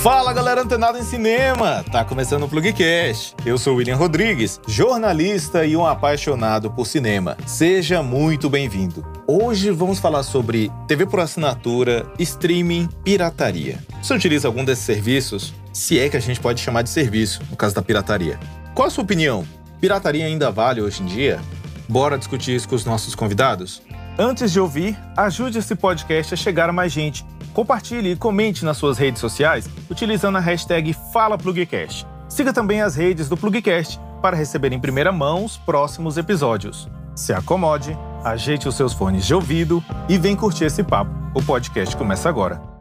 Fala galera antenada em cinema! Tá começando o Plugcast. Eu sou William Rodrigues, jornalista e um apaixonado por cinema. Seja muito bem-vindo. Hoje vamos falar sobre TV por assinatura, streaming, pirataria. Você utiliza algum desses serviços? Se é que a gente pode chamar de serviço, no caso da pirataria. Qual a sua opinião? Pirataria ainda vale hoje em dia? Bora discutir isso com os nossos convidados? Antes de ouvir, ajude esse podcast a chegar a mais gente. Compartilhe e comente nas suas redes sociais utilizando a hashtag FalaPlugcast. Siga também as redes do Plugcast para receber em primeira mão os próximos episódios. Se acomode, ajeite os seus fones de ouvido e vem curtir esse papo. O podcast começa agora.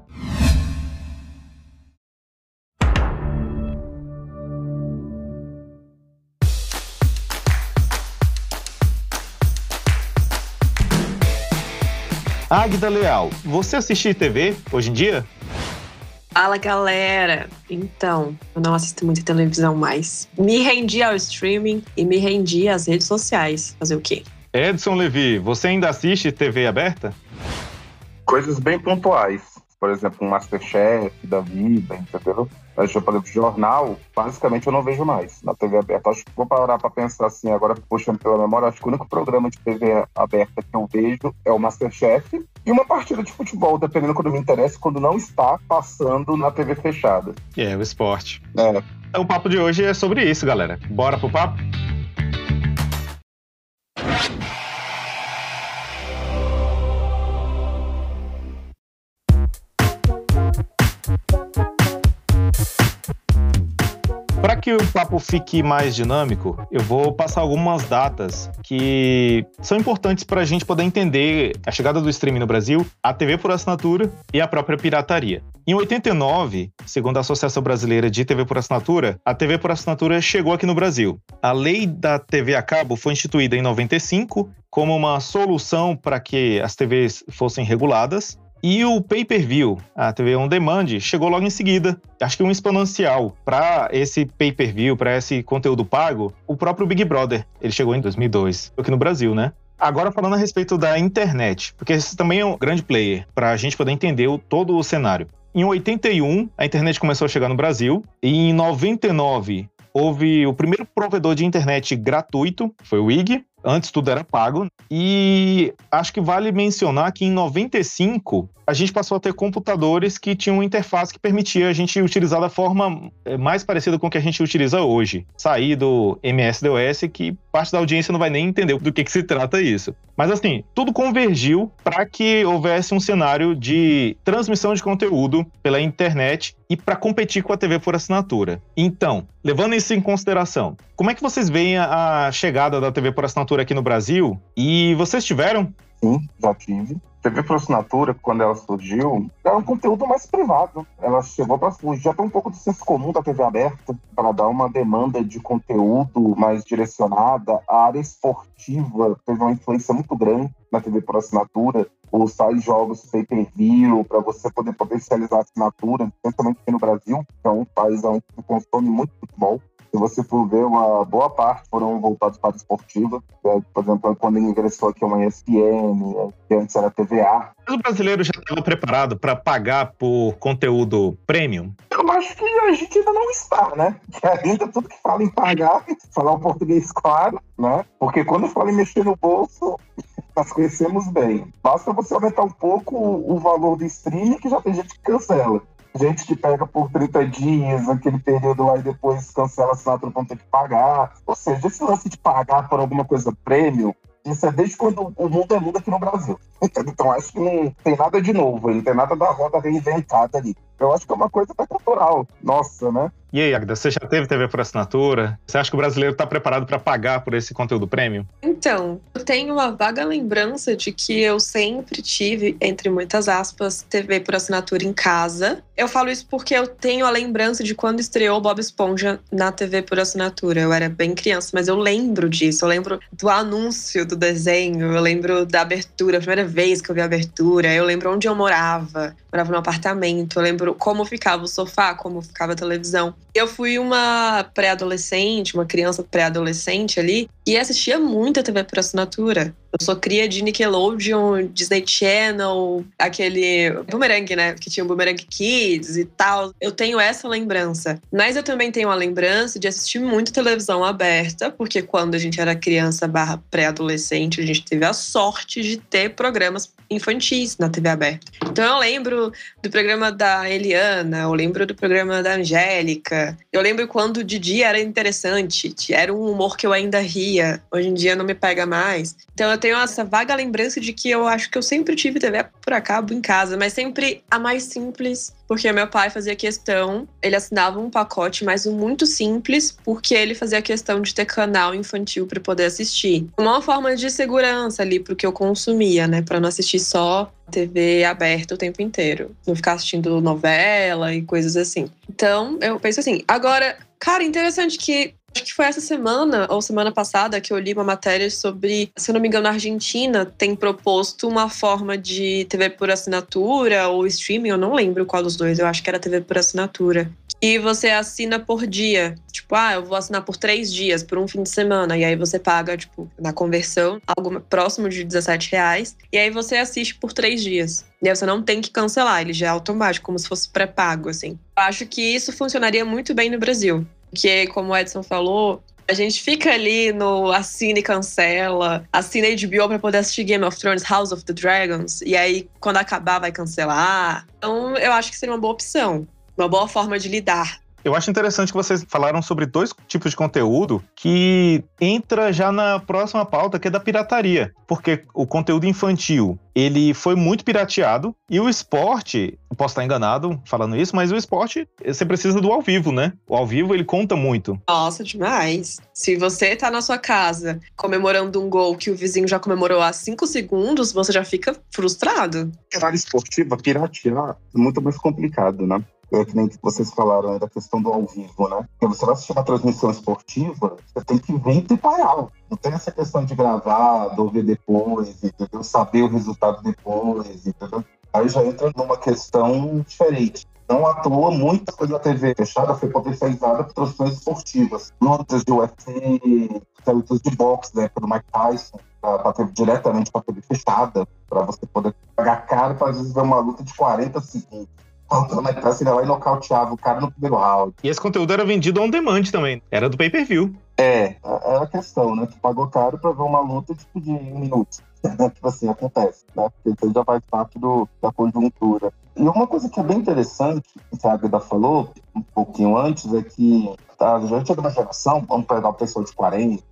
Águida Leal, você assiste TV hoje em dia? Fala galera! Então, eu não assisto muita televisão mais. Me rendi ao streaming e me rendi às redes sociais. Fazer o quê? Edson Levi, você ainda assiste TV aberta? Coisas bem pontuais. Por exemplo, um Masterchef da vida, entendeu? Mas, por exemplo, jornal, basicamente eu não vejo mais na TV aberta. Acho que vou parar para pensar assim, agora puxando pela memória, acho que o único programa de TV aberta que eu vejo é o Masterchef e uma partida de futebol, dependendo quando me interessa, quando não está passando na TV fechada. É, o esporte. É. O papo de hoje é sobre isso, galera. Bora pro papo? Para que o papo fique mais dinâmico, eu vou passar algumas datas que são importantes para a gente poder entender a chegada do streaming no Brasil, a TV por assinatura e a própria pirataria. Em 89, segundo a Associação Brasileira de TV por Assinatura, a TV por assinatura chegou aqui no Brasil. A lei da TV a cabo foi instituída em 95 como uma solução para que as TVs fossem reguladas e o pay-per-view, a TV on demand, chegou logo em seguida. Acho que um exponencial para esse pay-per-view, para esse conteúdo pago, o próprio Big Brother. Ele chegou em 2002, aqui no Brasil, né? Agora falando a respeito da internet, porque esse também é um grande player para a gente poder entender o, todo o cenário. Em 81, a internet começou a chegar no Brasil, e em 99 houve o primeiro provedor de internet gratuito, foi o IG. Antes tudo era pago. E acho que vale mencionar que em 95 a gente passou a ter computadores que tinham uma interface que permitia a gente utilizar da forma eh, mais parecida com o que a gente utiliza hoje. Sair do MS-DOS, que parte da audiência não vai nem entender do que, que se trata isso. Mas assim, tudo convergiu para que houvesse um cenário de transmissão de conteúdo pela internet e para competir com a TV por assinatura. Então, levando isso em consideração, como é que vocês veem a chegada da TV por assinatura aqui no Brasil? E vocês tiveram? Sim, já tive. TV por assinatura, quando ela surgiu, era um conteúdo mais privado. Ela chegou para fugir até um pouco do senso comum da TV aberta, para dar uma demanda de conteúdo mais direcionada. A área esportiva teve uma influência muito grande na TV por assinatura. Os tais jogos pay-per-view, para você poder potencializar a assinatura, principalmente aqui no Brasil, que é um país onde se consome muito futebol. Se você for ver, uma boa parte foram voltados para a esportiva. É, por exemplo, quando ingressou aqui uma ESPN, que antes era TVA. Mas o brasileiro já estava preparado para pagar por conteúdo premium? Eu acho que a gente ainda não está, né? Que ainda tudo que fala em pagar, falar o português claro, né? Porque quando fala em mexer no bolso, nós conhecemos bem. Basta você aumentar um pouco o valor do streaming que já tem gente que cancela gente que pega por 30 dias, aquele período lá e depois cancela a assinatura para não ter que pagar. Ou seja, esse lance de pagar por alguma coisa prêmio, isso é desde quando o mundo é mundo aqui no Brasil. Então acho que não tem nada de novo, não tem nada da roda reinventada ali. Eu acho que é uma coisa até cultural, nossa, né? E aí, Agda, você já teve TV por assinatura? Você acha que o brasileiro está preparado para pagar por esse conteúdo premium? Então, eu tenho uma vaga lembrança de que eu sempre tive, entre muitas aspas, TV por assinatura em casa. Eu falo isso porque eu tenho a lembrança de quando estreou Bob Esponja na TV por assinatura. Eu era bem criança, mas eu lembro disso. Eu lembro do anúncio do desenho, eu lembro da abertura, a primeira vez que eu vi a abertura, eu lembro onde eu morava. Morava num apartamento, eu lembro como ficava o sofá, como ficava a televisão. Eu fui uma pré-adolescente, uma criança pré-adolescente ali, e assistia muita TV por assinatura. Eu sou cria de Nickelodeon, Disney Channel, aquele Boomerang, né? Que tinha o Boomerang Kids e tal. Eu tenho essa lembrança. Mas eu também tenho a lembrança de assistir muito televisão aberta, porque quando a gente era criança barra pré-adolescente, a gente teve a sorte de ter programas infantis na TV aberta. Então eu lembro do programa da Eliana, eu lembro do programa da Angélica. Eu lembro quando de dia era interessante, era um humor que eu ainda ria. Hoje em dia não me pega mais. Então eu tenho essa vaga lembrança de que eu acho que eu sempre tive TV por acabo em casa, mas sempre a mais simples, porque meu pai fazia questão, ele assinava um pacote, mas um muito simples, porque ele fazia questão de ter canal infantil para poder assistir. Uma forma de segurança ali pro que eu consumia, né, para não assistir só TV aberta o tempo inteiro, não ficar assistindo novela e coisas assim. Então, eu penso assim, agora, cara, interessante que Acho que foi essa semana ou semana passada que eu li uma matéria sobre, se eu não me engano, a Argentina tem proposto uma forma de TV por assinatura ou streaming, eu não lembro qual dos dois, eu acho que era TV por assinatura. E você assina por dia. Tipo, ah, eu vou assinar por três dias, por um fim de semana. E aí você paga, tipo, na conversão, algo próximo de 17 reais. E aí você assiste por três dias. E aí você não tem que cancelar, ele já é automático, como se fosse pré-pago, assim. Eu acho que isso funcionaria muito bem no Brasil que, como o Edson falou, a gente fica ali no assina e cancela, assina HBO para poder assistir Game of Thrones, House of the Dragons, e aí quando acabar vai cancelar. Então eu acho que seria uma boa opção, uma boa forma de lidar eu acho interessante que vocês falaram sobre dois tipos de conteúdo que entra já na próxima pauta, que é da pirataria. Porque o conteúdo infantil, ele foi muito pirateado e o esporte, posso estar enganado falando isso, mas o esporte, você precisa do ao vivo, né? O ao vivo, ele conta muito. Nossa, demais. Se você tá na sua casa comemorando um gol que o vizinho já comemorou há cinco segundos, você já fica frustrado. Área esportiva, piratear, é muito mais complicado, né? É que nem vocês falaram da questão do ao vivo, né? Porque você vai assistir uma transmissão esportiva, você tem que tempo real. Não tem essa questão de gravar, de ouvir depois, entendeu? Saber o resultado depois, entendeu? Aí já entra numa questão diferente. Não à toa, muita coisa TV fechada foi potencializada por transmissões esportivas. Lutas de UFC, lutas de boxe, né, do Mike Tyson, para ter diretamente para TV fechada, para você poder pagar caro para às vezes ver uma luta de 40 segundos faltando a classe, ele vai e nocauteava o cara no primeiro round. E esse conteúdo era vendido on demand também. Era do pay-per-view. É, é a questão, né? Tu pagou caro pra ver uma luta tipo de um minuto. tipo assim, acontece, né? Porque isso já faz parte do, da conjuntura. E uma coisa que é bem interessante, que a Agueda falou um pouquinho antes, é que a gente é de uma geração, vamos pegar o pessoal de 40,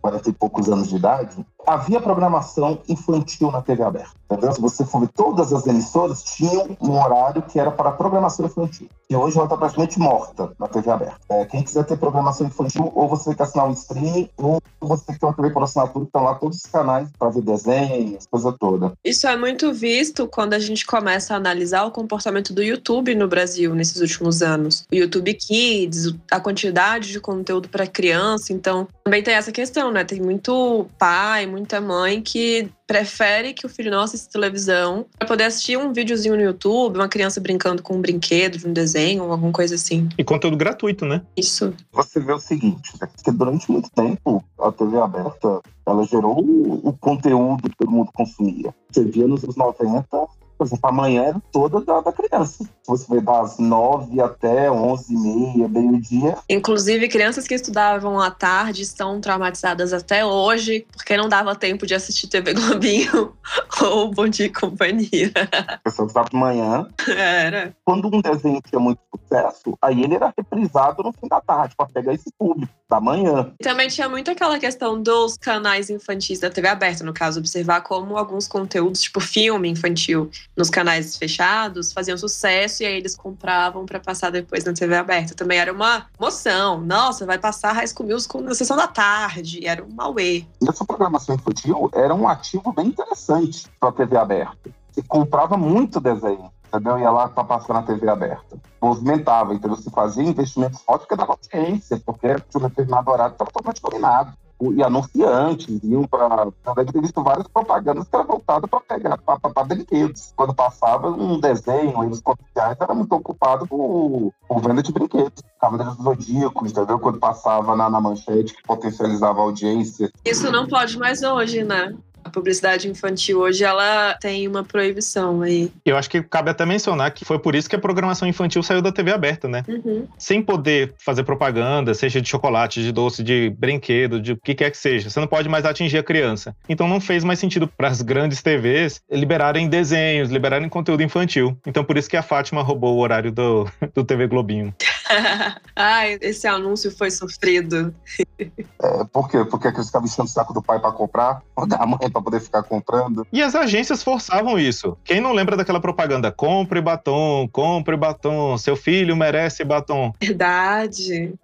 40 e poucos anos de idade, havia programação infantil na TV aberta. Entendeu? Se você for ver, todas as emissoras tinham um horário que era para programação infantil. E hoje ela está praticamente morta na TV aberta. É, quem quiser ter programação infantil, ou você tem que assinar um streaming, ou você tem que ter uma TV por assinatura, que estão lá todos os canais para ver desenhos, coisa toda. Isso é muito visto quando a gente começa a analisar o comportamento do YouTube no Brasil nesses últimos anos. O YouTube Kids, a quantidade de conteúdo para criança. Então, também tem essa questão, né? Tem muito pai, muita mãe que prefere que o filho não assista televisão para poder assistir um videozinho no YouTube, uma criança brincando com um brinquedo de um desenho ou alguma coisa assim. E conteúdo gratuito, né? Isso. Você vê o seguinte, né? que durante muito tempo a TV aberta ela gerou o conteúdo que todo mundo consumia. Você via nos anos 90 por exemplo, amanhã era toda da, da criança. Se você ver das nove até onze e meia, meio-dia. Inclusive, crianças que estudavam à tarde estão traumatizadas até hoje, porque não dava tempo de assistir TV Globinho ou Bom Dia e Companhia. A pessoa estava de manhã. Era. Quando um desenho tinha muito sucesso, aí ele era reprisado no fim da tarde, para pegar esse público da manhã. Também tinha muito aquela questão dos canais infantis da TV aberta, no caso, observar como alguns conteúdos, tipo filme infantil, nos canais fechados faziam sucesso e aí eles compravam para passar depois na TV aberta. Também era uma emoção. Nossa, vai passar High School Musical na sessão da tarde. Era um Mauê. Essa programação infantil era um ativo bem interessante para a TV aberta. Você comprava muito desenho entendeu? Ia lá para passar na TV aberta. Movimentava, então você fazia investimentos fortes porque dava audiência, porque tinha um determinado horário totalmente dominado. E anunciantes iam para. Deve ter visto várias propagandas que eram voltadas para pegar para brinquedos. Quando passava um desenho, os comerciais era muito ocupado por, por venda de brinquedos. Cavaleiros do Zodíaco, entendeu? Quando passava na, na manchete que potencializava a audiência. Isso não pode mais hoje, né? A publicidade infantil hoje ela tem uma proibição aí. Eu acho que cabe até mencionar que foi por isso que a programação infantil saiu da TV aberta, né? Uhum. Sem poder fazer propaganda, seja de chocolate, de doce, de brinquedo, de o que quer que seja. Você não pode mais atingir a criança. Então não fez mais sentido para as grandes TVs liberarem desenhos, liberarem conteúdo infantil. Então por isso que a Fátima roubou o horário do, do TV Globinho. Ai, esse anúncio foi sofrido. É, por quê? Porque eles ficavam enchendo o saco do pai para comprar, ou da mãe para poder ficar comprando. E as agências forçavam isso. Quem não lembra daquela propaganda? Compre batom, compre batom, seu filho merece batom. Verdade.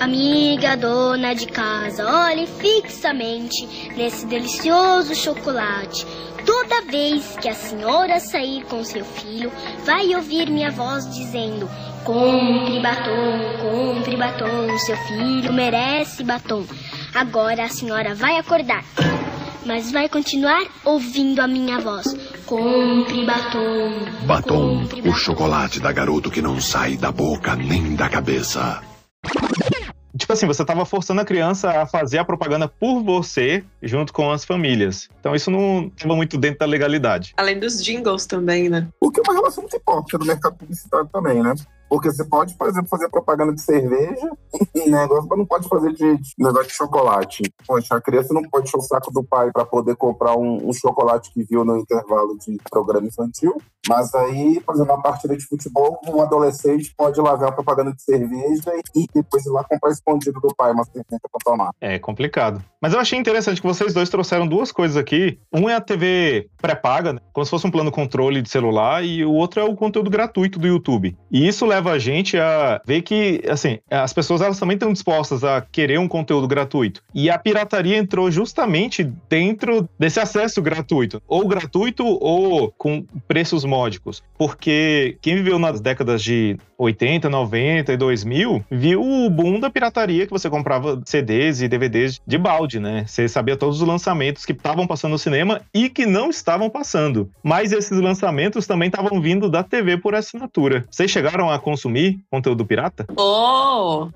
Amiga dona de casa, olhe fixamente nesse delicioso chocolate. Toda vez que a senhora sair com seu filho, vai ouvir minha voz dizendo: Compre batom, compre batom, seu filho merece batom. Agora a senhora vai acordar, mas vai continuar ouvindo a minha voz. Compre batom. Batom, compre o chocolate da garoto que não sai da boca nem da cabeça. Assim, você estava forçando a criança a fazer a propaganda por você, junto com as famílias. Então isso não estava muito dentro da legalidade. Além dos jingles também, né? O que é uma relação muito hipócrita do mercado publicitário também, né? Porque você pode, por exemplo, fazer propaganda de cerveja e negócio, mas não pode fazer de, de negócio de chocolate. Poxa, a criança não pode encher o saco do pai para poder comprar um, um, chocolate que viu no intervalo de programa infantil. Mas aí, por exemplo, na partida de futebol, um adolescente pode lá ver a propaganda de cerveja e depois ir lá comprar escondido do pai uma cerveja para tomar. É complicado. Mas eu achei interessante que vocês dois trouxeram duas coisas aqui. Um é a TV pré-paga, né? como se fosse um plano controle de celular, e o outro é o conteúdo gratuito do YouTube. E isso leva a gente a ver que, assim, as pessoas elas também estão dispostas a querer um conteúdo gratuito. E a pirataria entrou justamente dentro desse acesso gratuito, ou gratuito ou com preços módicos. Porque quem viveu nas décadas de 80, 90 e 2000 viu o boom da pirataria que você comprava CDs e DVDs de balde, né? Você sabia todos os lançamentos que estavam passando no cinema e que não estavam passando. Mas esses lançamentos também estavam vindo da TV por assinatura. Vocês chegaram a consumir conteúdo pirata? Oh!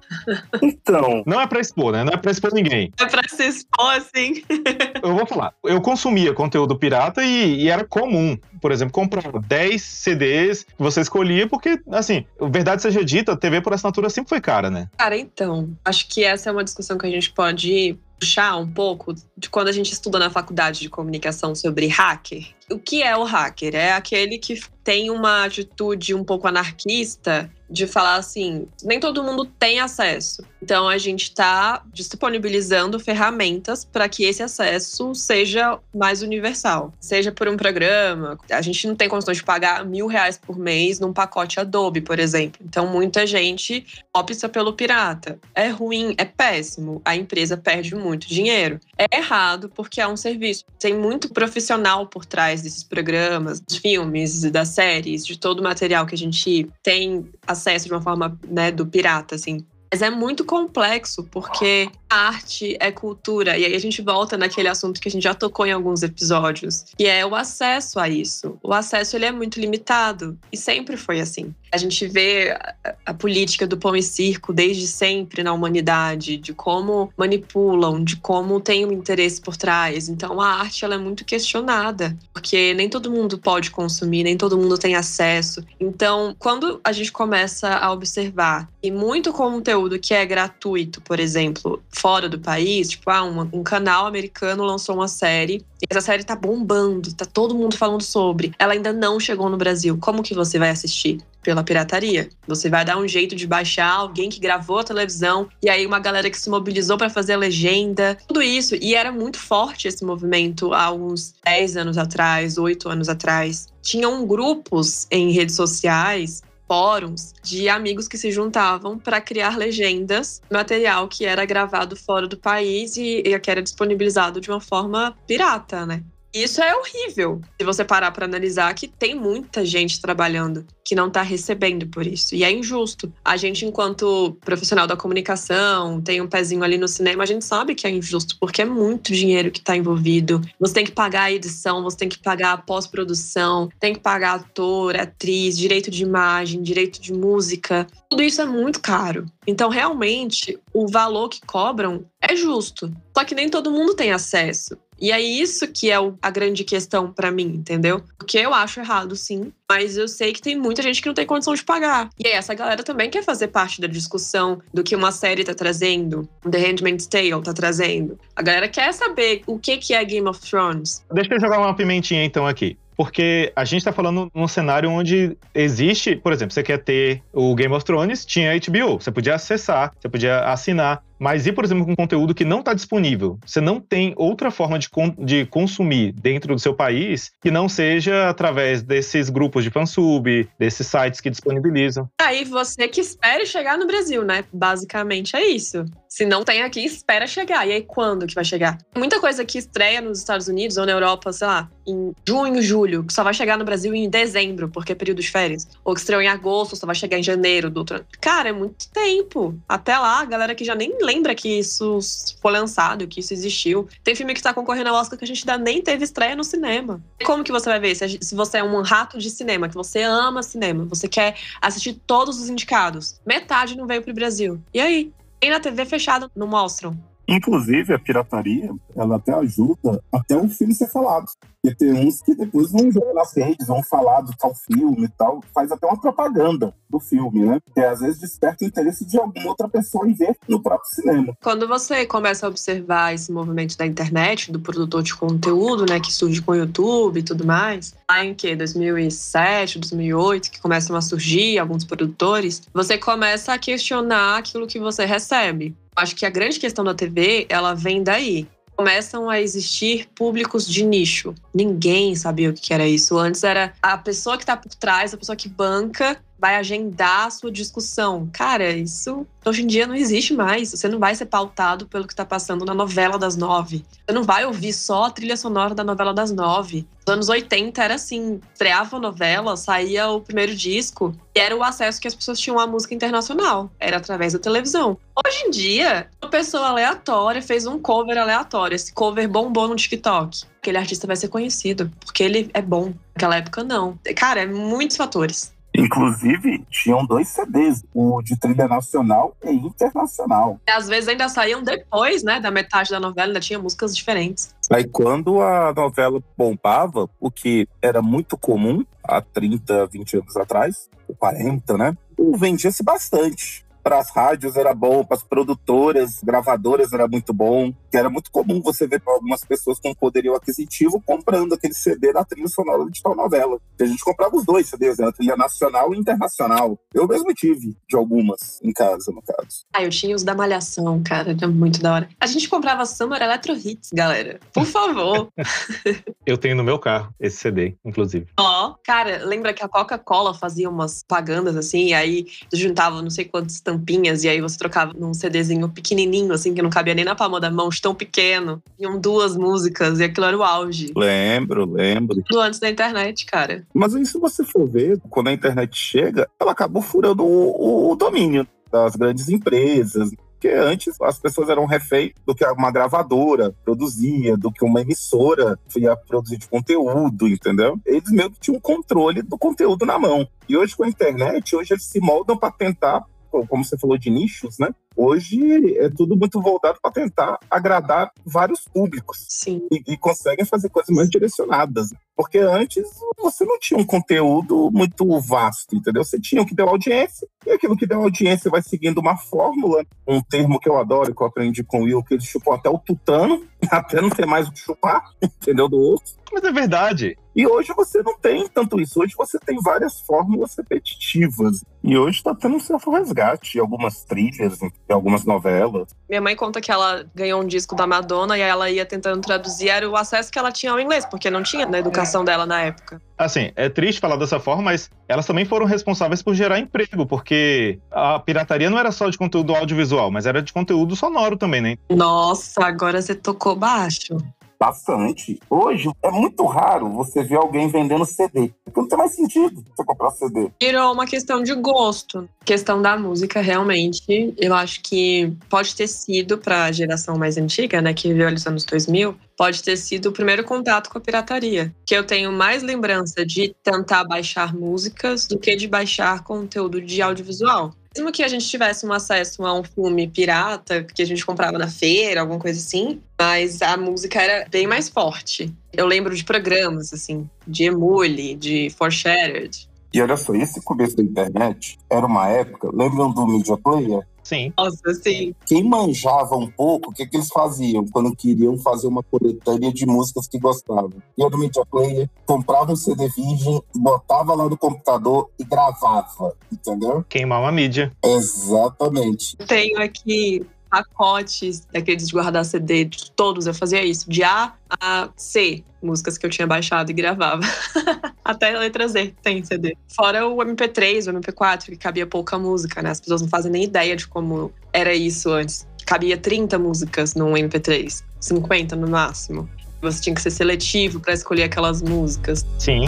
Então. Não é pra expor, né? Não é pra expor ninguém. É pra se expor, assim. eu vou falar. Eu consumia conteúdo pirata e, e era comum. Por exemplo, comprar 10 CDs que você escolhia, porque, assim, verdade seja dita, a TV por assinatura sempre foi cara, né? Cara, então, acho que essa é uma discussão que a gente pode puxar um pouco de quando a gente estuda na faculdade de comunicação sobre hacker. O que é o hacker? É aquele que tem uma atitude um pouco anarquista de falar assim: nem todo mundo tem acesso. Então a gente está disponibilizando ferramentas para que esse acesso seja mais universal. Seja por um programa. A gente não tem condições de pagar mil reais por mês num pacote Adobe, por exemplo. Então muita gente opta pelo pirata. É ruim, é péssimo. A empresa perde muito dinheiro. É errado porque é um serviço. Tem muito profissional por trás desses programas, dos filmes, das séries, de todo o material que a gente tem acesso de uma forma né, do pirata, assim. Mas é muito complexo, porque arte é cultura. E aí a gente volta naquele assunto que a gente já tocou em alguns episódios, que é o acesso a isso. O acesso ele é muito limitado e sempre foi assim. A gente vê a, a política do pão e circo desde sempre na humanidade, de como manipulam, de como tem um interesse por trás. Então a arte ela é muito questionada, porque nem todo mundo pode consumir, nem todo mundo tem acesso. Então, quando a gente começa a observar e muito conteúdo que é gratuito, por exemplo, fora do país, tipo, ah, um, um canal americano lançou uma série e essa série tá bombando, tá todo mundo falando sobre. Ela ainda não chegou no Brasil. Como que você vai assistir? Pela pirataria. Você vai dar um jeito de baixar alguém que gravou a televisão e aí uma galera que se mobilizou para fazer a legenda. Tudo isso. E era muito forte esse movimento há uns 10 anos atrás, 8 anos atrás. Tinham grupos em redes sociais fóruns de amigos que se juntavam para criar legendas, material que era gravado fora do país e, e que era disponibilizado de uma forma pirata, né? Isso é horrível. Se você parar para analisar que tem muita gente trabalhando que não tá recebendo por isso. E é injusto. A gente, enquanto profissional da comunicação, tem um pezinho ali no cinema, a gente sabe que é injusto, porque é muito dinheiro que tá envolvido. Você tem que pagar a edição, você tem que pagar a pós-produção, tem que pagar ator, atriz, direito de imagem, direito de música. Tudo isso é muito caro. Então, realmente, o valor que cobram é justo. Só que nem todo mundo tem acesso. E é isso que é a grande questão para mim, entendeu? Porque eu acho errado, sim, mas eu sei que tem muita gente que não tem condição de pagar. E aí, essa galera também quer fazer parte da discussão do que uma série tá trazendo, The Handmaid's Tale tá trazendo. A galera quer saber o que que é Game of Thrones. Deixa eu jogar uma pimentinha então aqui. Porque a gente tá falando num cenário onde existe, por exemplo, você quer ter o Game of Thrones, tinha HBO, você podia acessar, você podia assinar. Mas e, por exemplo, com conteúdo que não está disponível? Você não tem outra forma de, con de consumir dentro do seu país que não seja através desses grupos de fansub, desses sites que disponibilizam. Aí você que espere chegar no Brasil, né? Basicamente é isso. Se não tem aqui, espera chegar. E aí, quando que vai chegar? Muita coisa que estreia nos Estados Unidos ou na Europa, sei lá, em junho, julho, que só vai chegar no Brasil em dezembro, porque é período de férias. Ou que estreou em agosto, só vai chegar em janeiro do outro ano. Cara, é muito tempo. Até lá, a galera que já nem lembra que isso foi lançado, que isso existiu. Tem filme que tá concorrendo ao Oscar que a gente ainda nem teve estreia no cinema. Como que você vai ver? Se, você é um rato de cinema, que você ama cinema, você quer assistir todos os indicados, metade não veio pro Brasil. E aí? E na TV fechada não mostram. Inclusive, a pirataria, ela até ajuda até um filme ser falado. Porque tem uns que depois vão jogar nas redes, vão falar do tal filme e tal, faz até uma propaganda do filme, né? Que às vezes desperta o interesse de alguma outra pessoa em ver no próprio cinema. Quando você começa a observar esse movimento da internet, do produtor de conteúdo, né, que surge com o YouTube e tudo mais, lá em que 2007, 2008, que começam a surgir alguns produtores, você começa a questionar aquilo que você recebe. Acho que a grande questão da TV, ela vem daí. Começam a existir públicos de nicho. Ninguém sabia o que era isso. Antes era a pessoa que está por trás, a pessoa que banca, vai agendar a sua discussão. Cara, isso hoje em dia não existe mais. Você não vai ser pautado pelo que está passando na novela das nove. Você não vai ouvir só a trilha sonora da novela das nove. Nos anos 80 era assim: estreava a novela, saía o primeiro disco, e era o acesso que as pessoas tinham à música internacional. Era através da televisão. Hoje em dia, uma pessoa aleatória fez um cover aleatório. Esse cover bombou no TikTok. Aquele artista vai ser conhecido, porque ele é bom. Naquela época, não. Cara, é muitos fatores. Inclusive, tinham dois CDs, o de trilha nacional e internacional. E às vezes ainda saíam depois, né, da metade da novela, ainda tinha músicas diferentes. Aí quando a novela bombava, o que era muito comum há 30, 20 anos atrás, ou 40, né? Vendia-se bastante para as rádios era bom, para as produtoras, gravadoras era muito bom. Que era muito comum você ver algumas pessoas com poderio aquisitivo comprando aquele CD da trilha sonora de tal novela. E a gente comprava os dois CDs, a trilha nacional e internacional. Eu mesmo tive de algumas em casa, no caso. Ah, eu tinha os da Malhação, cara, era muito da hora. A gente comprava Summer Electro Hits, galera. Por favor. eu tenho no meu carro esse CD, inclusive. Ó, oh, cara, lembra que a Coca-Cola fazia umas propagandas assim, e aí juntava não sei quantos tampinhas, e aí você trocava num CDzinho pequenininho, assim, que não cabia nem na palma da mão, tão pequeno. Tinham duas músicas, e aquilo era o auge. Lembro, lembro. Do antes da internet, cara. Mas aí, se você for ver, quando a internet chega, ela acabou furando o, o domínio das grandes empresas, porque antes as pessoas eram refém do que uma gravadora produzia, do que uma emissora ia produzir de conteúdo, entendeu? Eles meio que tinham controle do conteúdo na mão. E hoje com a internet, hoje eles se moldam para tentar como você falou de nichos, né? Hoje é tudo muito voltado para tentar agradar vários públicos. Sim. E, e, conseguem fazer coisas mais direcionadas. Porque antes você não tinha um conteúdo muito vasto, entendeu? Você tinha o que deu audiência, e aquilo que deu audiência vai seguindo uma fórmula, um termo que eu adoro, que eu aprendi com o Will, que ele chupou até o tutano, até não ter mais o que chupar, entendeu? Do outro. Mas é verdade. E hoje você não tem tanto isso. Hoje você tem várias fórmulas repetitivas. E hoje está tendo um certo resgate em algumas trilhas, em algumas novelas. Minha mãe conta que ela ganhou um disco da Madonna e ela ia tentando traduzir, era o acesso que ela tinha ao inglês, porque não tinha na educação dela na época. Assim, é triste falar dessa forma, mas elas também foram responsáveis por gerar emprego, porque a pirataria não era só de conteúdo audiovisual, mas era de conteúdo sonoro também, né? Nossa, agora você tocou baixo. Bastante. Hoje é muito raro você ver alguém vendendo CD. Porque não tem mais sentido você comprar CD. Virou uma questão de gosto. Questão da música, realmente. Eu acho que pode ter sido para a geração mais antiga, né, que viveu ali nos anos 2000, pode ter sido o primeiro contato com a pirataria. Que eu tenho mais lembrança de tentar baixar músicas do que de baixar conteúdo de audiovisual. Mesmo que a gente tivesse um acesso a um filme pirata, que a gente comprava na feira, alguma coisa assim, mas a música era bem mais forte. Eu lembro de programas, assim, de Emule, de Foreshared. E olha só, esse começo da internet era uma época, lembram do Media Player? Sim. Nossa, sim. Quem manjava um pouco, o que, que eles faziam quando queriam fazer uma coletânea de músicas que gostavam? Ia no Media Player, comprava um CD virgem, botava lá no computador e gravava, entendeu? Queimar uma mídia. Exatamente. Tenho aqui pacotes daqueles de guardar CD, de todos eu fazia isso, de A a C, músicas que eu tinha baixado e gravava. Até a letra Z tem CD. Fora o MP3, o MP4, que cabia pouca música, né? As pessoas não fazem nem ideia de como era isso antes. Cabia 30 músicas num MP3, 50 no máximo. Você tinha que ser seletivo para escolher aquelas músicas. Sim.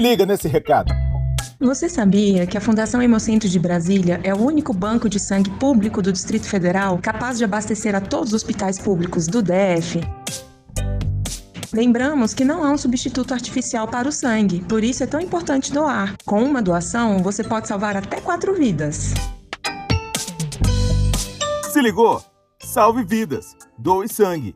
Se liga nesse recado. Você sabia que a Fundação Hemocentro de Brasília é o único banco de sangue público do Distrito Federal capaz de abastecer a todos os hospitais públicos do DF? Lembramos que não há um substituto artificial para o sangue, por isso é tão importante doar. Com uma doação, você pode salvar até quatro vidas. Se ligou? Salve vidas. Doe sangue.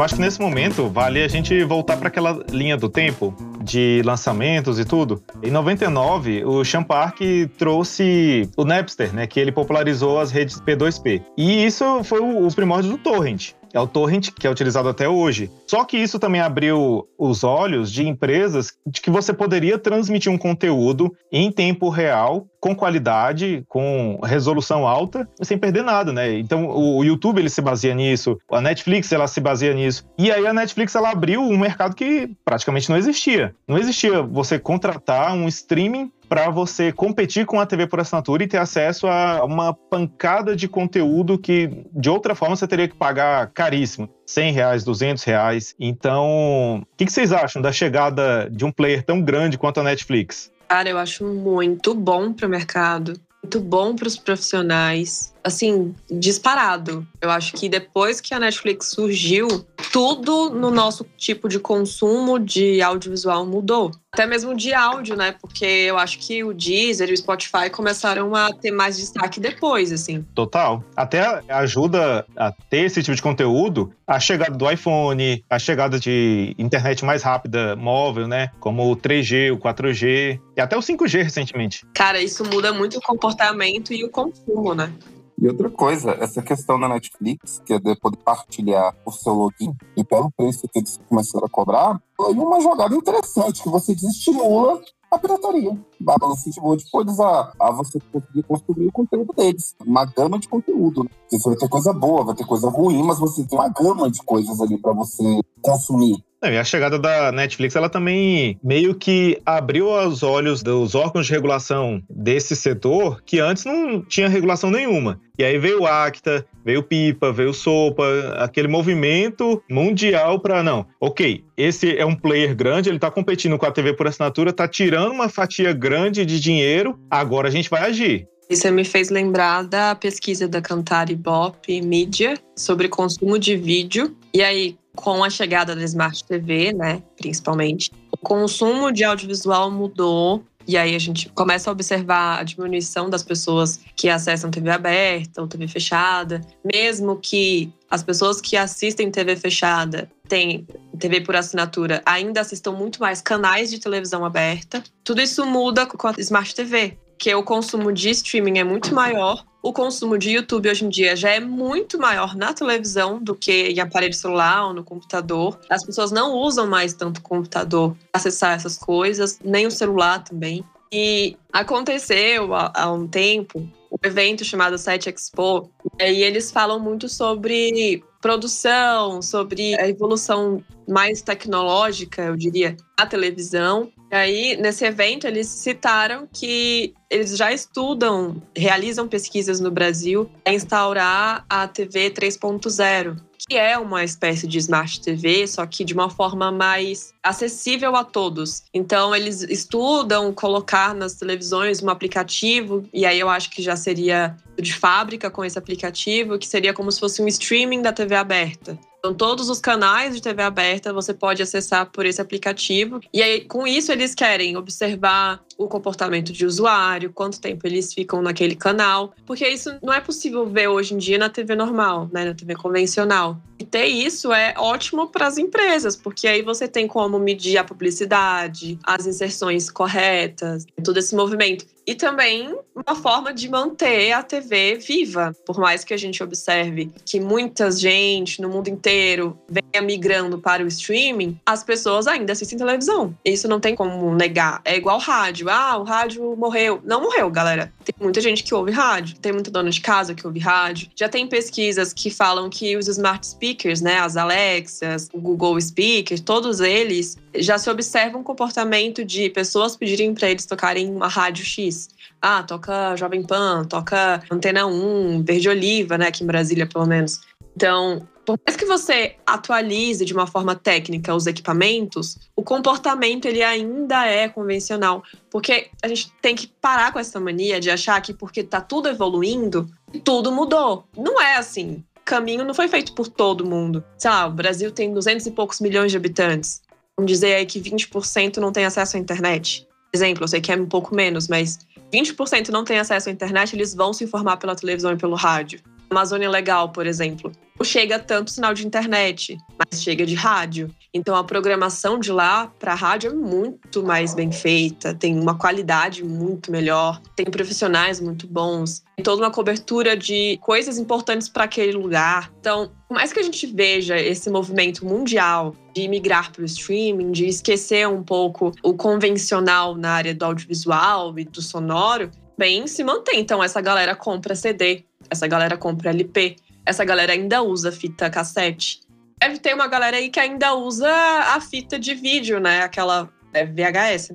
Eu acho que nesse momento vale a gente voltar para aquela linha do tempo de lançamentos e tudo. Em 99, o Sean Park trouxe o Napster, né, que ele popularizou as redes P2P. E isso foi o, o primórdio do torrent. É o torrent que é utilizado até hoje. Só que isso também abriu os olhos de empresas de que você poderia transmitir um conteúdo em tempo real, com qualidade, com resolução alta, sem perder nada, né? Então o YouTube ele se baseia nisso, a Netflix ela se baseia nisso. E aí a Netflix ela abriu um mercado que praticamente não existia. Não existia você contratar um streaming para você competir com a TV por assinatura e ter acesso a uma pancada de conteúdo que de outra forma você teria que pagar caríssimo. 100 reais, 200 reais. Então, o que, que vocês acham da chegada de um player tão grande quanto a Netflix? Cara, eu acho muito bom para o mercado, muito bom para os profissionais. Assim, disparado. Eu acho que depois que a Netflix surgiu, tudo no nosso tipo de consumo de audiovisual mudou. Até mesmo de áudio, né? Porque eu acho que o Deezer e o Spotify começaram a ter mais destaque depois, assim. Total. Até ajuda a ter esse tipo de conteúdo a chegada do iPhone, a chegada de internet mais rápida, móvel, né? Como o 3G, o 4G e até o 5G recentemente. Cara, isso muda muito o comportamento e o consumo, né? E outra coisa, essa questão da Netflix, que é de poder partilhar o seu login, e pelo preço que eles começaram a cobrar, foi uma jogada interessante, que você desestimula a pirataria. Balance de depois a, a você conseguir consumir o conteúdo deles. Uma gama de conteúdo. Né? Você vai ter coisa boa, vai ter coisa ruim, mas você tem uma gama de coisas ali para você consumir. e a chegada da Netflix, ela também meio que abriu os olhos dos órgãos de regulação desse setor que antes não tinha regulação nenhuma. E aí veio o Acta, veio Pipa, veio Sopa, aquele movimento mundial para não. Ok, esse é um player grande, ele tá competindo com a TV por assinatura, tá tirando uma fatia grande de dinheiro, agora a gente vai agir. Isso me fez lembrar da pesquisa da Cantar Bop Media sobre consumo de vídeo. E aí, com a chegada da Smart TV, né, principalmente, o consumo de audiovisual mudou e aí a gente começa a observar a diminuição das pessoas que acessam TV aberta ou TV fechada, mesmo que as pessoas que assistem TV fechada têm TV por assinatura ainda assistam muito mais canais de televisão aberta. Tudo isso muda com a Smart TV, que o consumo de streaming é muito maior. O consumo de YouTube hoje em dia já é muito maior na televisão do que em aparelho celular ou no computador. As pessoas não usam mais tanto o computador para acessar essas coisas, nem o celular também. E aconteceu há, há um tempo evento chamado Site Expo. E eles falam muito sobre produção, sobre a evolução mais tecnológica, eu diria, da televisão. E aí, nesse evento, eles citaram que eles já estudam, realizam pesquisas no Brasil para instaurar a TV 3.0, que é uma espécie de Smart TV, só que de uma forma mais acessível a todos. Então, eles estudam colocar nas televisões um aplicativo, e aí eu acho que já seria de fábrica com esse aplicativo, que seria como se fosse um streaming da TV aberta. Então, todos os canais de TV aberta você pode acessar por esse aplicativo. E aí, com isso, eles querem observar o comportamento de usuário, quanto tempo eles ficam naquele canal, porque isso não é possível ver hoje em dia na TV normal, né, na TV convencional. E ter isso é ótimo para as empresas, porque aí você tem como medir a publicidade, as inserções corretas, todo esse movimento. E também uma forma de manter a TV viva. Por mais que a gente observe que muita gente no mundo inteiro venha migrando para o streaming, as pessoas ainda assistem televisão. Isso não tem como negar. É igual rádio. Ah, o rádio morreu. Não morreu, galera. Tem muita gente que ouve rádio. Tem muita dona de casa que ouve rádio. Já tem pesquisas que falam que os smart speakers, né, as Alexas, o Google Speaker, todos eles já se observa um comportamento de pessoas pedirem para eles tocarem uma rádio X. Ah, toca Jovem Pan, toca Antena 1, Verde Oliva, né, aqui em Brasília, pelo menos. Então, por mais que você atualize de uma forma técnica os equipamentos, o comportamento ele ainda é convencional, porque a gente tem que parar com essa mania de achar que porque tá tudo evoluindo, tudo mudou. Não é assim. O caminho não foi feito por todo mundo. Sei lá, o Brasil tem 200 e poucos milhões de habitantes. Vamos dizer aí que 20% não tem acesso à internet. Exemplo, eu sei que é um pouco menos, mas 20% não tem acesso à internet, eles vão se informar pela televisão e pelo rádio. Amazônia Legal, por exemplo, chega tanto sinal de internet, mas chega de rádio. Então a programação de lá para rádio é muito mais bem feita, tem uma qualidade muito melhor, tem profissionais muito bons, tem toda uma cobertura de coisas importantes para aquele lugar. Então, por mais que a gente veja esse movimento mundial de migrar para o streaming, de esquecer um pouco o convencional na área do audiovisual e do sonoro, bem se mantém. Então essa galera compra CD, essa galera compra LP, essa galera ainda usa fita cassete. Deve ter uma galera aí que ainda usa a fita de vídeo, né? Aquela é, VHS.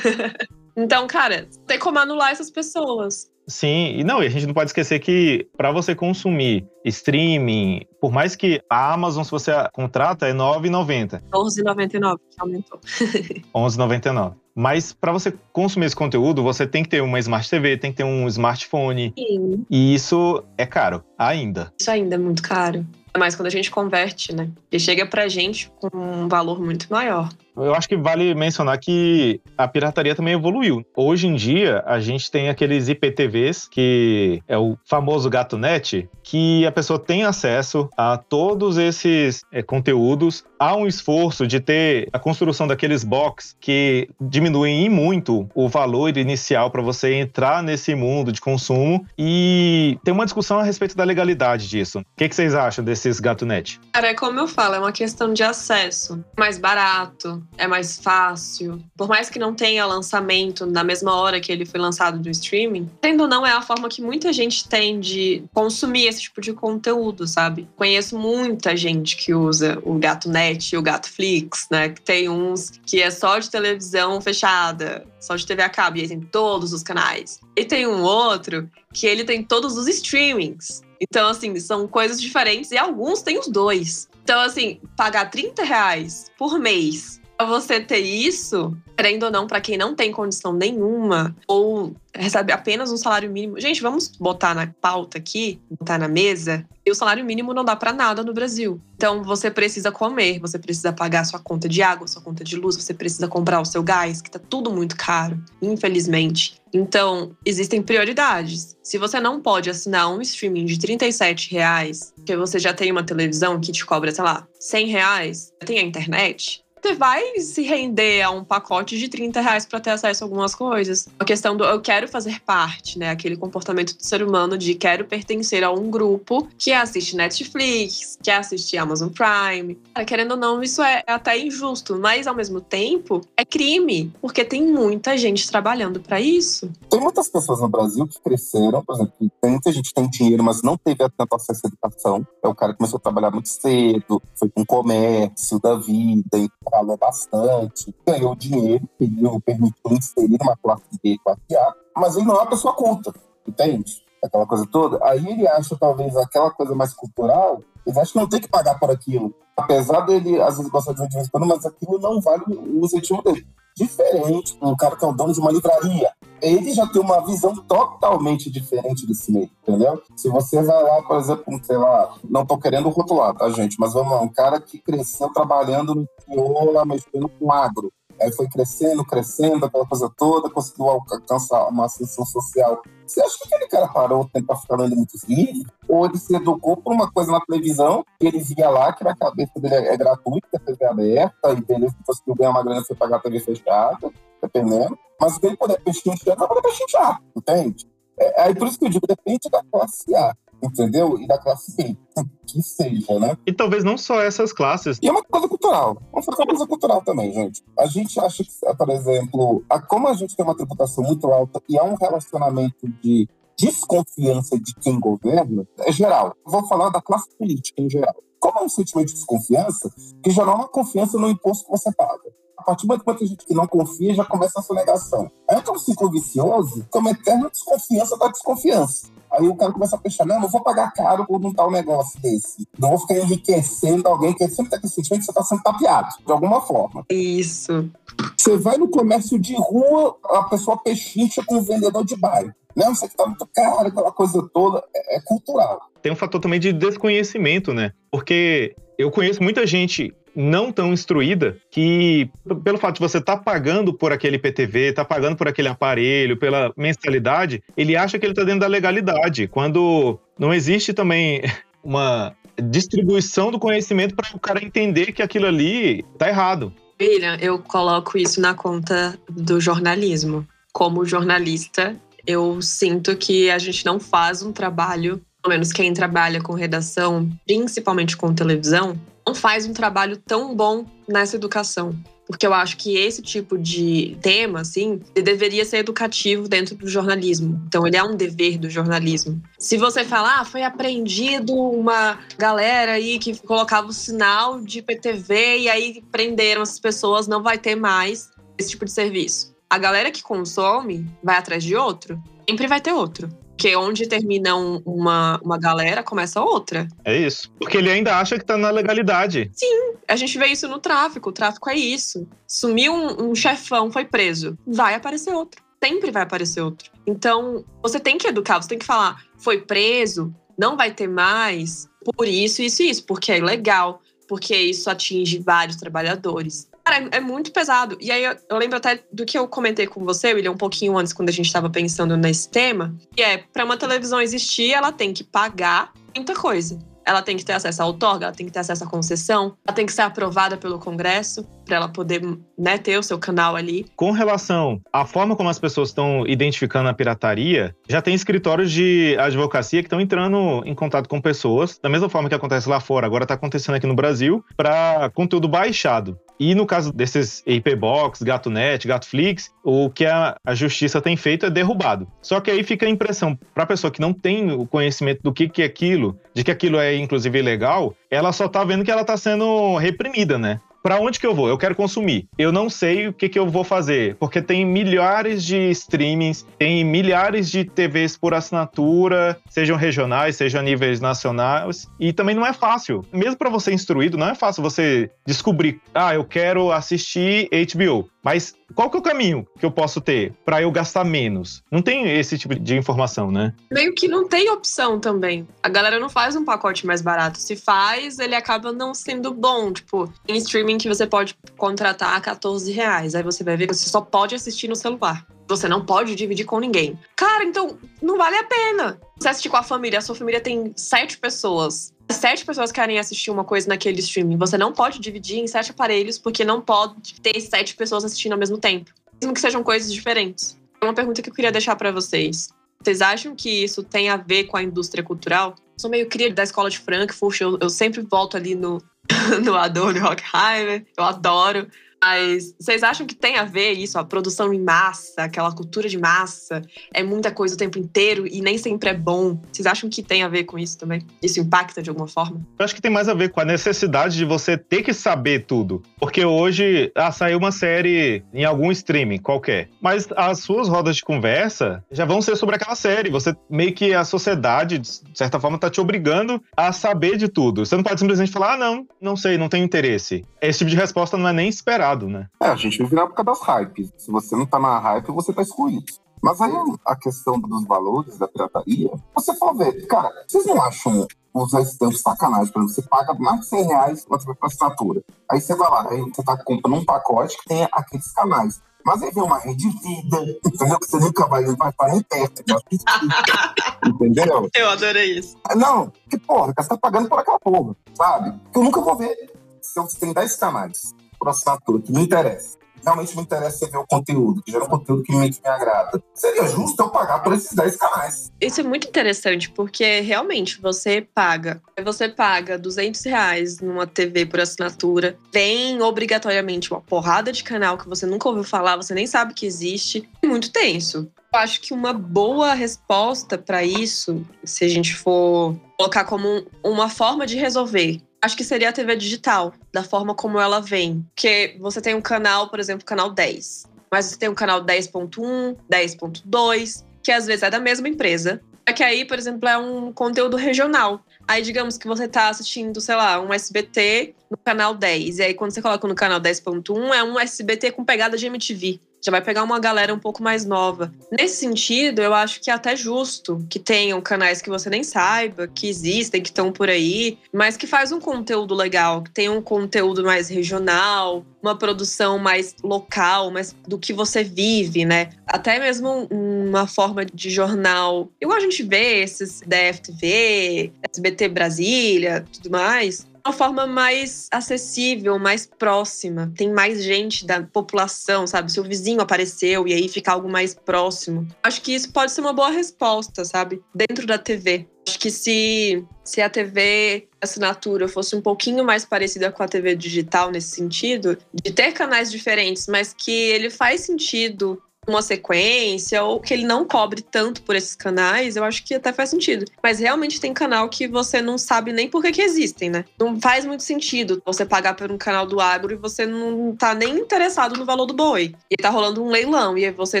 então, cara, tem como anular essas pessoas. Sim, e não, e a gente não pode esquecer que para você consumir streaming, por mais que a Amazon, se você contrata, é R$ 9,90. 11,99, que aumentou. 11,99. Mas para você consumir esse conteúdo, você tem que ter uma Smart TV, tem que ter um smartphone. Sim. E isso é caro, ainda. Isso ainda é muito caro. Mas quando a gente converte, né? E chega pra gente com um valor muito maior. Eu acho que vale mencionar que a pirataria também evoluiu. Hoje em dia, a gente tem aqueles IPTVs, que é o famoso GatoNet, que a pessoa tem acesso a todos esses é, conteúdos. Há um esforço de ter a construção daqueles box que diminuem em muito o valor inicial para você entrar nesse mundo de consumo. E tem uma discussão a respeito da legalidade disso. O que, que vocês acham desses GatoNet? Cara, é como eu falo, é uma questão de acesso. Mais barato, é mais fácil. Por mais que não tenha lançamento na mesma hora que ele foi lançado no streaming, tendo ou não, é a forma que muita gente tem de consumir esse tipo de conteúdo, sabe? Conheço muita gente que usa o Gato Net e o Gato Flix, né? Que tem uns que é só de televisão fechada, só de TV a cabo, e aí tem todos os canais. E tem um outro que ele tem todos os streamings. Então, assim, são coisas diferentes e alguns têm os dois. Então, assim, pagar 30 reais por mês você ter isso, querendo ou não, para quem não tem condição nenhuma, ou recebe apenas um salário mínimo. Gente, vamos botar na pauta aqui, botar na mesa. E o salário mínimo não dá para nada no Brasil. Então você precisa comer, você precisa pagar sua conta de água, sua conta de luz, você precisa comprar o seu gás, que tá tudo muito caro, infelizmente. Então, existem prioridades. Se você não pode assinar um streaming de 37 reais, porque você já tem uma televisão que te cobra, sei lá, 100 reais, tem a internet, você vai se render a um pacote de 30 reais para ter acesso a algumas coisas. A questão do eu quero fazer parte, né? Aquele comportamento do ser humano de quero pertencer a um grupo que assiste Netflix, que assiste Amazon Prime. Querendo ou não, isso é até injusto, mas ao mesmo tempo é crime, porque tem muita gente trabalhando para isso. Tem muitas pessoas no Brasil que cresceram, por exemplo, tem muita gente tem dinheiro, mas não teve tanto acesso à educação. É o cara começou a trabalhar muito cedo, foi com comércio da vida, falou bastante, ganhou dinheiro, lhe permitiu inserir uma classe B, classe A, mas ele não é uma pessoa culta, entende? Aquela coisa toda. Aí ele acha, talvez, aquela coisa mais cultural, ele acha que não tem que pagar por aquilo. Apesar dele, às vezes, gostar de um dinheiro, mas aquilo não vale o incentivo dele. Diferente um cara que é o dono de uma livraria. Ele já tem uma visão totalmente diferente desse meio, entendeu? Se você vai lá, por exemplo, sei lá, não tô querendo rotular, tá, gente? Mas vamos lá, um cara que cresceu trabalhando no interior, mexendo com agro. Aí foi crescendo, crescendo, aquela coisa toda, conseguiu alcançar uma ascensão social. Você acha que aquele cara parou o tempo para ficar lendo muitos livros? Ou ele se educou por uma coisa na televisão, que ele via lá, que na cabeça dele é gratuito, que a TV é aberta, e beleza, conseguiu ganhar uma grana sem pagar a TV fechada, dependendo. Mas ele poder pechinchar, vai poder pechinchar, entende? É, aí por isso que eu digo, depende da classe A entendeu? E da classe B, que seja, né? E talvez não só essas classes. E é uma coisa cultural. Vamos fazer uma coisa cultural também, gente. A gente acha que, por exemplo, a, como a gente tem uma tributação muito alta e há um relacionamento de desconfiança de quem governa, é geral. Vou falar da classe política em geral. Como é um sentimento de desconfiança, que já não há uma confiança no imposto que você paga. A partir do momento que tem gente que não confia, já começa a sua negação. Aí é um ciclo vicioso, que é uma eterna desconfiança da desconfiança. Aí o cara começa a pensar, não, não vou pagar caro por um tal negócio desse. Não vou ficar enriquecendo alguém que sempre tem aquele sentimento que você está sendo tapeado, de alguma forma. Isso. Você vai no comércio de rua, a pessoa pechincha com o vendedor de bairro. Não, isso aqui tá muito caro, aquela coisa toda. É, é cultural. Tem um fator também de desconhecimento, né? Porque eu conheço muita gente não tão instruída que, pelo fato de você estar tá pagando por aquele PTV, tá pagando por aquele aparelho, pela mensalidade, ele acha que ele está dentro da legalidade, quando não existe também uma distribuição do conhecimento para o cara entender que aquilo ali está errado. William, eu coloco isso na conta do jornalismo. Como jornalista, eu sinto que a gente não faz um trabalho, pelo menos quem trabalha com redação, principalmente com televisão, não faz um trabalho tão bom nessa educação. Porque eu acho que esse tipo de tema, assim, deveria ser educativo dentro do jornalismo. Então, ele é um dever do jornalismo. Se você falar, ah, foi apreendido uma galera aí que colocava o sinal de PTV e aí prenderam essas pessoas, não vai ter mais esse tipo de serviço. A galera que consome vai atrás de outro, sempre vai ter outro. Porque onde termina um, uma, uma galera, começa outra. É isso. Porque ele ainda acha que tá na legalidade. Sim, a gente vê isso no tráfico. O tráfico é isso. Sumiu um, um chefão, foi preso. Vai aparecer outro. Sempre vai aparecer outro. Então, você tem que educar, você tem que falar: foi preso, não vai ter mais, por isso, isso e isso, porque é ilegal, porque isso atinge vários trabalhadores. Cara, é, é, muito pesado. E aí eu, eu, lembro até do que eu comentei com você, William, um pouquinho antes, quando a gente estava pensando nesse tema, que é, para uma televisão existir, ela tem que pagar muita coisa. Ela tem que ter acesso à outorga, ela tem que ter acesso à concessão, ela tem que ser aprovada pelo Congresso para ela poder né, ter o seu canal ali. Com relação à forma como as pessoas estão identificando a pirataria, já tem escritórios de advocacia que estão entrando em contato com pessoas, da mesma forma que acontece lá fora, agora está acontecendo aqui no Brasil, para conteúdo baixado. E no caso desses IP Box, GatoNet, GatoFlix, o que a, a, justiça tem feito é derrubado. Só que aí fica a impressão, para a pessoa que não tem o conhecimento do que, que é aquilo, de que aquilo é inclusive ilegal, ela só está vendo que ela está sendo reprimida, né? Para onde que eu vou? Eu quero consumir. Eu não sei o que, que eu vou fazer, porque tem milhares de streamings, tem milhares de TVs por assinatura, sejam regionais, sejam níveis nacionais, e também não é fácil. Mesmo para você instruído, não é fácil você descobrir, ah, eu quero assistir HBO. Mas qual que é o caminho que eu posso ter para eu gastar menos? Não tem esse tipo de informação, né? Meio que não tem opção também. A galera não faz um pacote mais barato. Se faz, ele acaba não sendo bom. Tipo, em streaming que você pode contratar a 14 reais. Aí você vai ver que você só pode assistir no celular. Você não pode dividir com ninguém. Cara, então não vale a pena. Você assistir com a família, a sua família tem sete pessoas sete pessoas querem assistir uma coisa naquele streaming. Você não pode dividir em sete aparelhos, porque não pode ter sete pessoas assistindo ao mesmo tempo. Mesmo que sejam coisas diferentes. É uma pergunta que eu queria deixar para vocês. Vocês acham que isso tem a ver com a indústria cultural? Eu sou meio cria da escola de Frankfurt, eu, eu sempre volto ali no, no Adorno Rockheimer, eu adoro. Mas vocês acham que tem a ver isso, a produção em massa, aquela cultura de massa, é muita coisa o tempo inteiro e nem sempre é bom? Vocês acham que tem a ver com isso também? Isso impacta de alguma forma? Eu acho que tem mais a ver com a necessidade de você ter que saber tudo. Porque hoje, ah, saiu uma série em algum streaming qualquer, mas as suas rodas de conversa já vão ser sobre aquela série. Você meio que a sociedade, de certa forma, tá te obrigando a saber de tudo. Você não pode simplesmente falar, ah, não, não sei, não tenho interesse. Esse tipo de resposta não é nem esperado né? É, a gente vive na época das hypes. Se você não tá na hype, você tá excluído. Mas aí a questão dos valores da pirataria, você for ver, cara, vocês não acham usar esse tanto de sacanagem? Por exemplo, você paga mais de 100 reais pra assinatura. Aí você vai lá, aí você tá comprando um pacote que tem aqueles canais. Mas aí vem uma rede vida, entendeu? Que você nunca vai, vai parar em perto. entendeu? Eu adorei isso. Não, que porra, você tá pagando por aquela porra, sabe? Que eu nunca vou ver. Se você tem 10 canais, por assinatura, que me interessa. Realmente me interessa ver o conteúdo, que gera um conteúdo que me, que me agrada. Seria justo eu pagar por esses 10 canais. Isso é muito interessante, porque realmente você paga. Você paga 200 reais numa TV por assinatura, vem obrigatoriamente uma porrada de canal que você nunca ouviu falar, você nem sabe que existe. É muito tenso. Eu acho que uma boa resposta para isso, se a gente for colocar como uma forma de resolver acho que seria a TV digital, da forma como ela vem. Porque você tem um canal, por exemplo, canal 10. Mas você tem um canal 10.1, 10.2, que às vezes é da mesma empresa. É que aí, por exemplo, é um conteúdo regional. Aí, digamos que você está assistindo, sei lá, um SBT no canal 10. E aí, quando você coloca no canal 10.1, é um SBT com pegada de MTV já vai pegar uma galera um pouco mais nova. Nesse sentido, eu acho que é até justo que tenham canais que você nem saiba, que existem, que estão por aí, mas que faz um conteúdo legal, que tem um conteúdo mais regional, uma produção mais local, mais do que você vive, né? Até mesmo uma forma de jornal. Igual a gente vê esses DFTV, SBT Brasília, tudo mais uma forma mais acessível, mais próxima. Tem mais gente da população, sabe? Seu vizinho apareceu e aí fica algo mais próximo. Acho que isso pode ser uma boa resposta, sabe? Dentro da TV. Acho que se, se a TV assinatura fosse um pouquinho mais parecida com a TV digital nesse sentido, de ter canais diferentes, mas que ele faz sentido uma sequência ou que ele não cobre tanto por esses canais, eu acho que até faz sentido. Mas realmente tem canal que você não sabe nem por que, que existem, né? Não faz muito sentido você pagar por um canal do agro e você não tá nem interessado no valor do boi. E tá rolando um leilão e você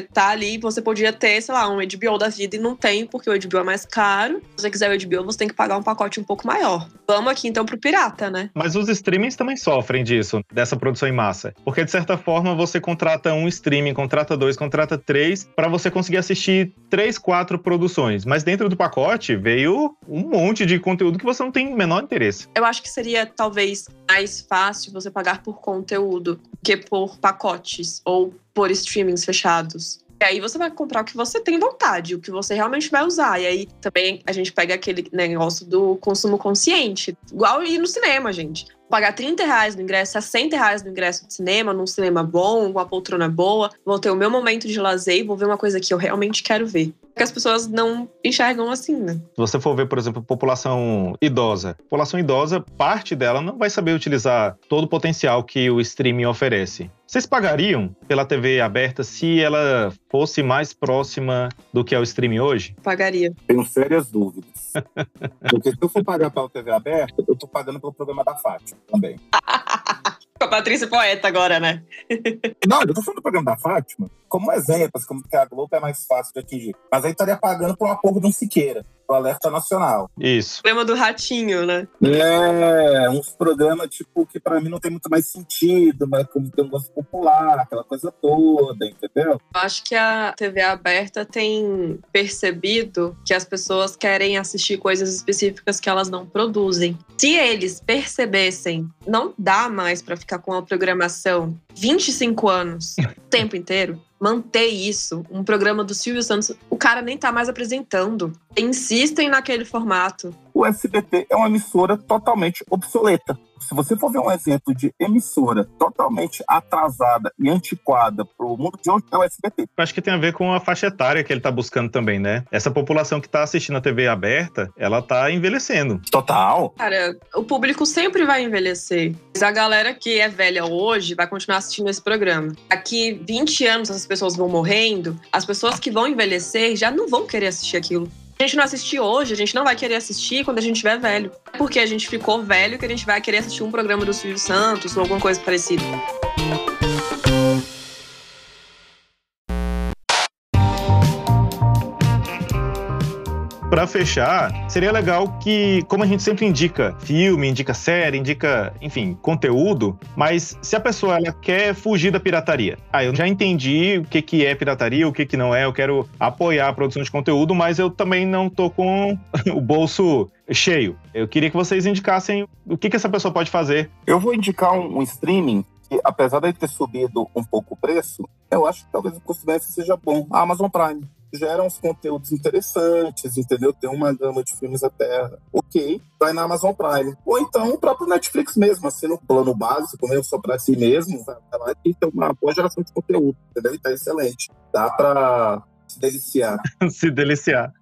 tá ali, você podia ter, sei lá, um HBO da vida e não tem porque o HBO é mais caro. Se você quiser o HBO, você tem que pagar um pacote um pouco maior. Vamos aqui então pro pirata, né? Mas os streamings também sofrem disso, dessa produção em massa. Porque de certa forma você contrata um streaming, contrata dois, contrata contrata três para você conseguir assistir três, quatro produções. Mas dentro do pacote veio um monte de conteúdo que você não tem menor interesse. Eu acho que seria talvez mais fácil você pagar por conteúdo que por pacotes ou por streamings fechados. E aí você vai comprar o que você tem vontade, o que você realmente vai usar. E aí também a gente pega aquele negócio do consumo consciente. Igual ir no cinema, gente pagar 30 reais no ingresso, 60 reais no ingresso de cinema, num cinema bom, uma poltrona boa, vou ter o meu momento de lazer e vou ver uma coisa que eu realmente quero ver. Que as pessoas não enxergam assim, né? Se você for ver, por exemplo, população idosa, população idosa, parte dela não vai saber utilizar todo o potencial que o streaming oferece. Vocês pagariam pela TV aberta se ela fosse mais próxima do que é o streaming hoje? Pagaria. Tenho sérias dúvidas. Porque se eu for pagar pela TV aberta, eu tô pagando pelo programa da Fátima também. Com a Patrícia Poeta agora, né? Não, eu tô falando do programa da Fátima como exemplo, como que a Globo é mais fácil de atingir. Mas aí estaria pagando por um acordo de um Siqueira, do Alerta Nacional. Isso. O problema do ratinho, né? É, uns programas, tipo, que pra mim não tem muito mais sentido, mas como tem um gosto popular, aquela coisa toda, entendeu? Eu acho que a TV aberta tem percebido que as pessoas querem assistir coisas específicas que elas não produzem. Se eles percebessem, não dá mais para ficar com a programação 25 anos, o tempo inteiro, manter isso. Um programa do Silvio Santos, o cara nem tá mais apresentando. Insistem naquele formato. o SBT é uma emissora totalmente obsoleta. Se você for ver um exemplo de emissora totalmente atrasada e antiquada para o mundo de hoje, é o SBT. Eu acho que tem a ver com a faixa etária que ele está buscando também, né? Essa população que está assistindo a TV aberta, ela está envelhecendo. Total. Cara, o público sempre vai envelhecer. Mas a galera que é velha hoje vai continuar assistindo esse programa. Aqui 20 anos as pessoas vão morrendo, as pessoas que vão envelhecer já não vão querer assistir aquilo a gente não assistir hoje, a gente não vai querer assistir quando a gente estiver velho. Porque a gente ficou velho que a gente vai querer assistir um programa do Silvio Santos ou alguma coisa parecida. Para fechar, seria legal que, como a gente sempre indica filme, indica série, indica, enfim, conteúdo, mas se a pessoa ela quer fugir da pirataria, ah, eu já entendi o que, que é pirataria, o que, que não é, eu quero apoiar a produção de conteúdo, mas eu também não tô com o bolso cheio. Eu queria que vocês indicassem o que, que essa pessoa pode fazer. Eu vou indicar um, um streaming que, apesar de ter subido um pouco o preço, eu acho que talvez o custo-benefício seja bom. A Amazon Prime geram uns conteúdos interessantes, entendeu? Tem uma gama de filmes até ok, vai na Amazon Prime. Ou então o próprio Netflix mesmo, assim, no plano básico, mesmo só para si mesmo, vai lá e tem uma boa geração de conteúdo, entendeu? E tá excelente. Dá para se deliciar. se deliciar.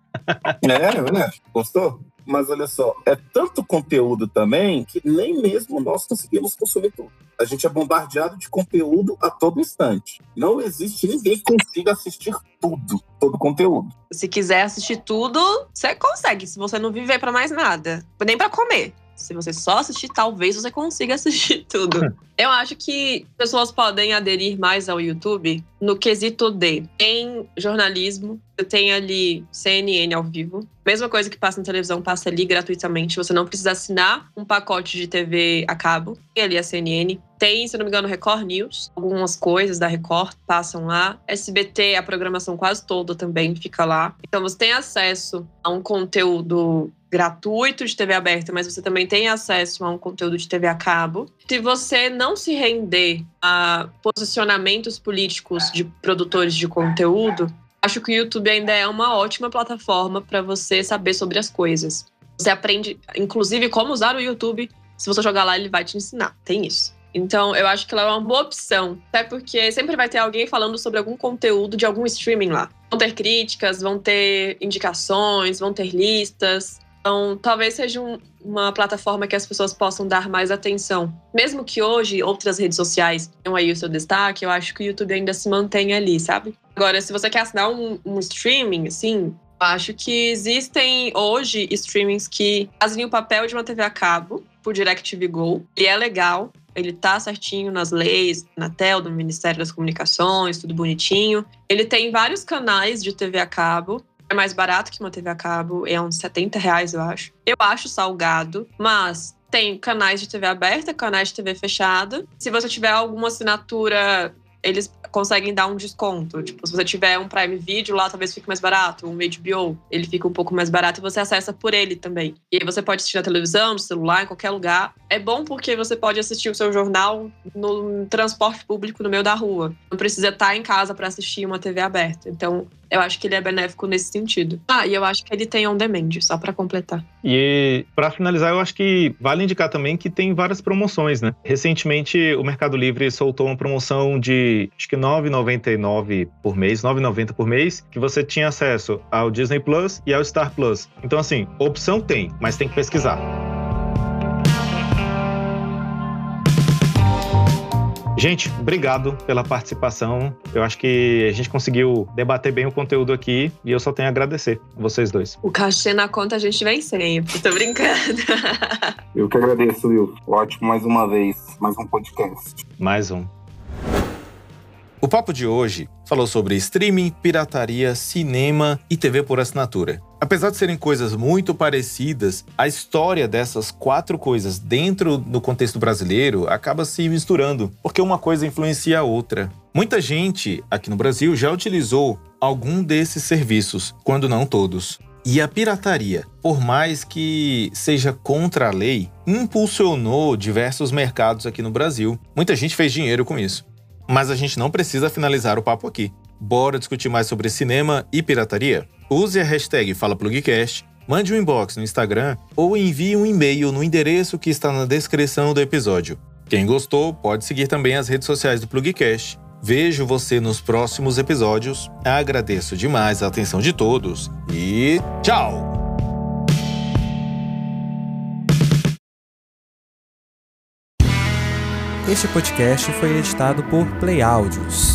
É, né? Gostou? Mas olha só, é tanto conteúdo também que nem mesmo nós conseguimos consumir tudo. A gente é bombardeado de conteúdo a todo instante. Não existe ninguém que consiga assistir tudo, todo conteúdo. Se quiser assistir tudo, você consegue, se você não viver para mais nada, nem para comer. Se você só assistir, talvez você consiga assistir tudo. Eu acho que pessoas podem aderir mais ao YouTube no quesito de em jornalismo, você tem ali CNN ao vivo. Mesma coisa que passa na televisão, passa ali gratuitamente. Você não precisa assinar um pacote de TV a cabo. Tem ali a CNN. Tem, se não me engano, Record News. Algumas coisas da Record passam lá. SBT, a programação quase toda também fica lá. Então você tem acesso a um conteúdo gratuito de TV aberta, mas você também tem acesso a um conteúdo de TV a cabo. Se você não se render a posicionamentos políticos de produtores de conteúdo, acho que o YouTube ainda é uma ótima plataforma para você saber sobre as coisas. Você aprende, inclusive, como usar o YouTube. Se você jogar lá, ele vai te ensinar. Tem isso. Então, eu acho que ela é uma boa opção. Até porque sempre vai ter alguém falando sobre algum conteúdo de algum streaming lá. Vão ter críticas, vão ter indicações, vão ter listas. Então, talvez seja um, uma plataforma que as pessoas possam dar mais atenção. Mesmo que hoje outras redes sociais tenham aí o seu destaque, eu acho que o YouTube ainda se mantém ali, sabe? Agora, se você quer assinar um, um streaming, assim, acho que existem hoje streamings que fazem o papel de uma TV a cabo por DirecTV Go. E é legal, ele tá certinho nas leis, na TEL, do Ministério das Comunicações, tudo bonitinho. Ele tem vários canais de TV a cabo é mais barato que uma TV a cabo, é uns 70 reais, eu acho. Eu acho salgado, mas tem canais de TV aberta, canais de TV fechada. Se você tiver alguma assinatura, eles conseguem dar um desconto. Tipo, se você tiver um Prime Video lá, talvez fique mais barato. Um HBO, ele fica um pouco mais barato e você acessa por ele também. E aí você pode assistir na televisão, no celular, em qualquer lugar. É bom porque você pode assistir o seu jornal no transporte público no meio da rua. Não precisa estar em casa para assistir uma TV aberta. Então, eu acho que ele é benéfico nesse sentido. Ah, e eu acho que ele tem on demand, só para completar. E para finalizar, eu acho que vale indicar também que tem várias promoções, né? Recentemente, o Mercado Livre soltou uma promoção de acho que 9,99 por mês, 9,90 por mês, que você tinha acesso ao Disney Plus e ao Star Plus. Então assim, opção tem, mas tem que pesquisar. Gente, obrigado pela participação. Eu acho que a gente conseguiu debater bem o conteúdo aqui e eu só tenho a agradecer a vocês dois. O cachê na conta a gente vem sempre, tô brincando. Eu que agradeço, Will. Ótimo mais uma vez, mais um podcast. Mais um. O papo de hoje falou sobre streaming, pirataria, cinema e TV por assinatura. Apesar de serem coisas muito parecidas, a história dessas quatro coisas dentro do contexto brasileiro acaba se misturando, porque uma coisa influencia a outra. Muita gente aqui no Brasil já utilizou algum desses serviços, quando não todos. E a pirataria, por mais que seja contra a lei, impulsionou diversos mercados aqui no Brasil. Muita gente fez dinheiro com isso. Mas a gente não precisa finalizar o papo aqui. Bora discutir mais sobre cinema e pirataria? Use a hashtag FalaPlugcast mande um inbox no Instagram ou envie um e-mail no endereço que está na descrição do episódio. Quem gostou, pode seguir também as redes sociais do Plugcast. Vejo você nos próximos episódios. Agradeço demais a atenção de todos e tchau! Este podcast foi editado por Play Áudios.